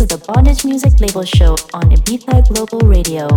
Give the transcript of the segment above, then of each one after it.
to the Bondage Music Label Show on Ibiza Global Radio.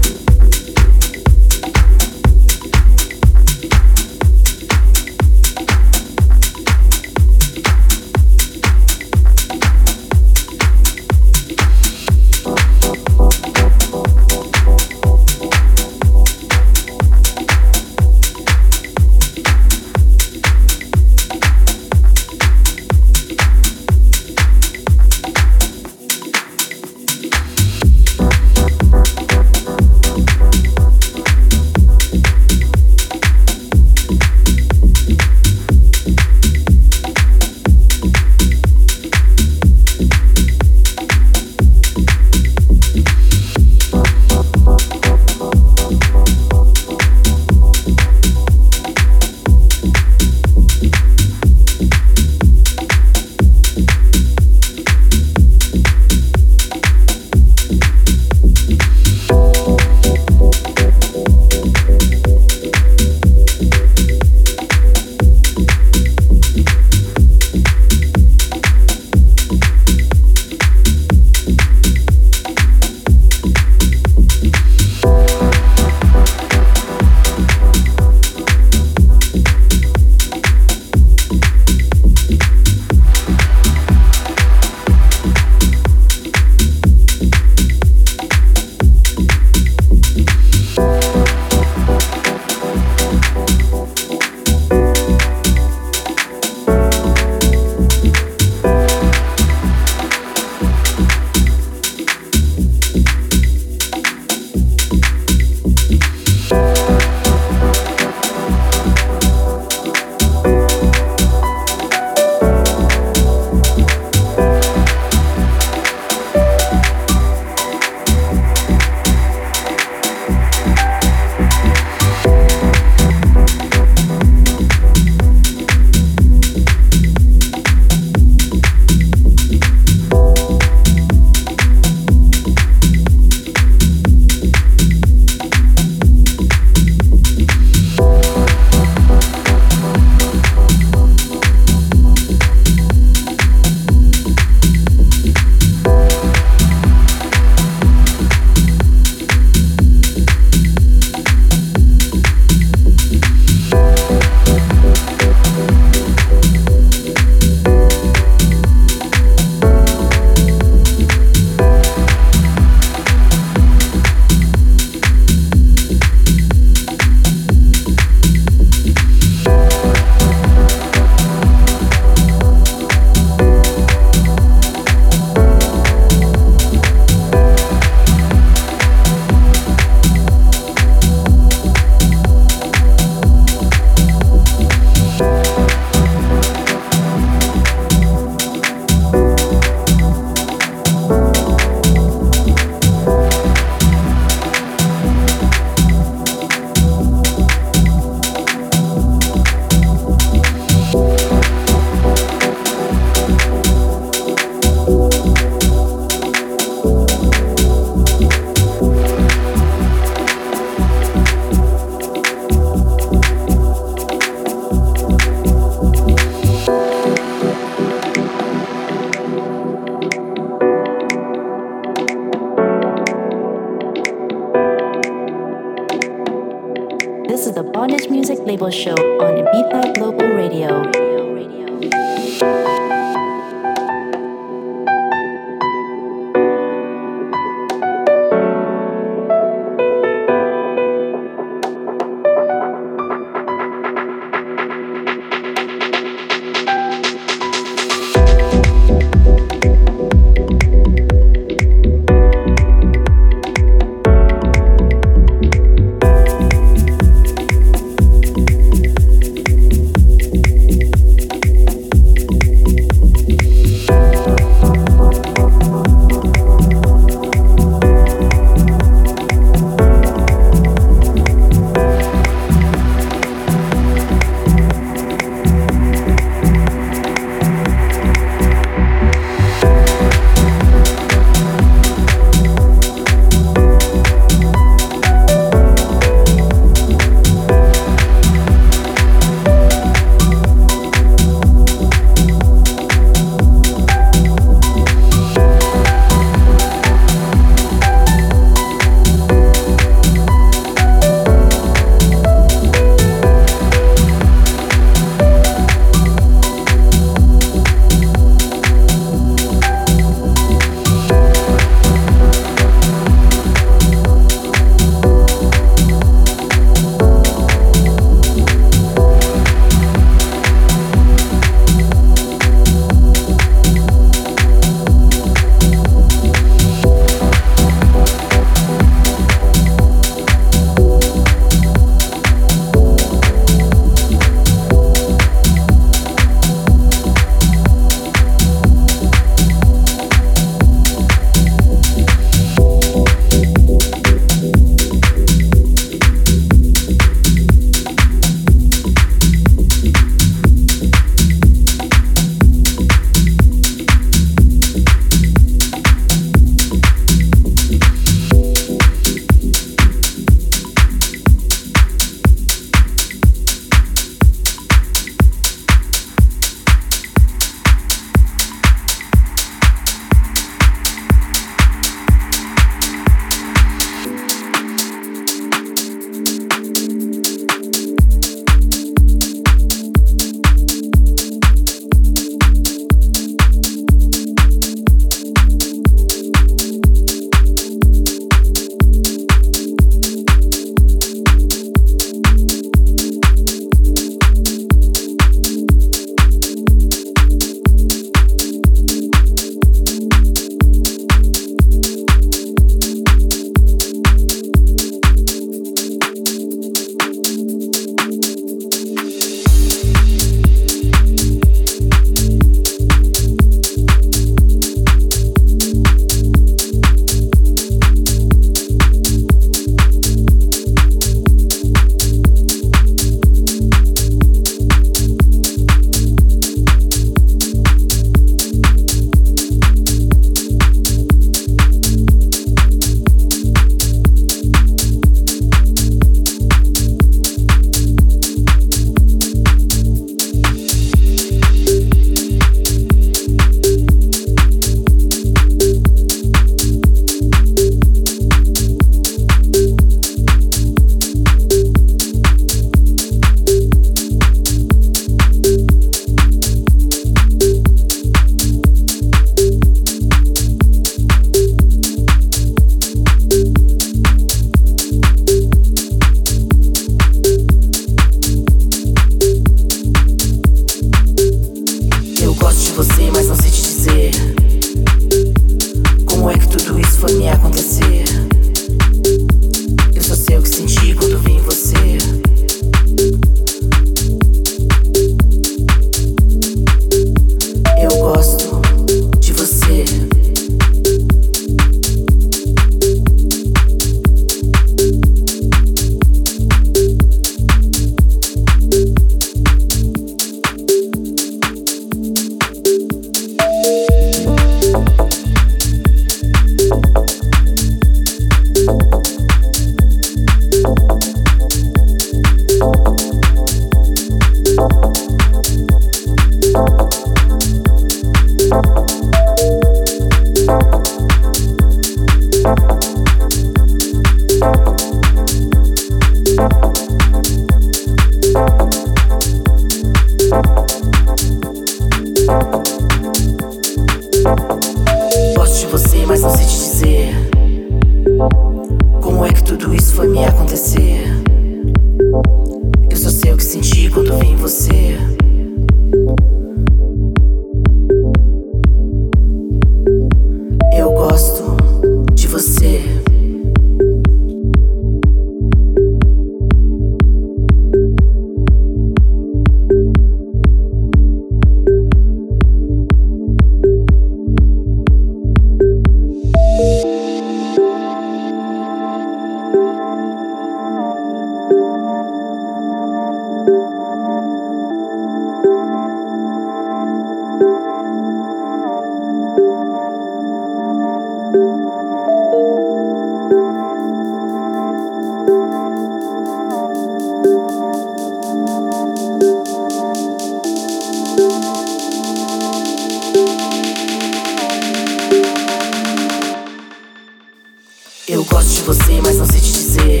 Eu gosto de você, mas não sei te dizer.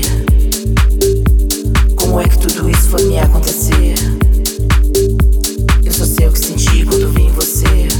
Como é que tudo isso foi me acontecer? Eu só sei o que senti quando vi em você.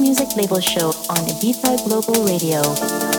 Music Label Show on Ibiza Global Radio.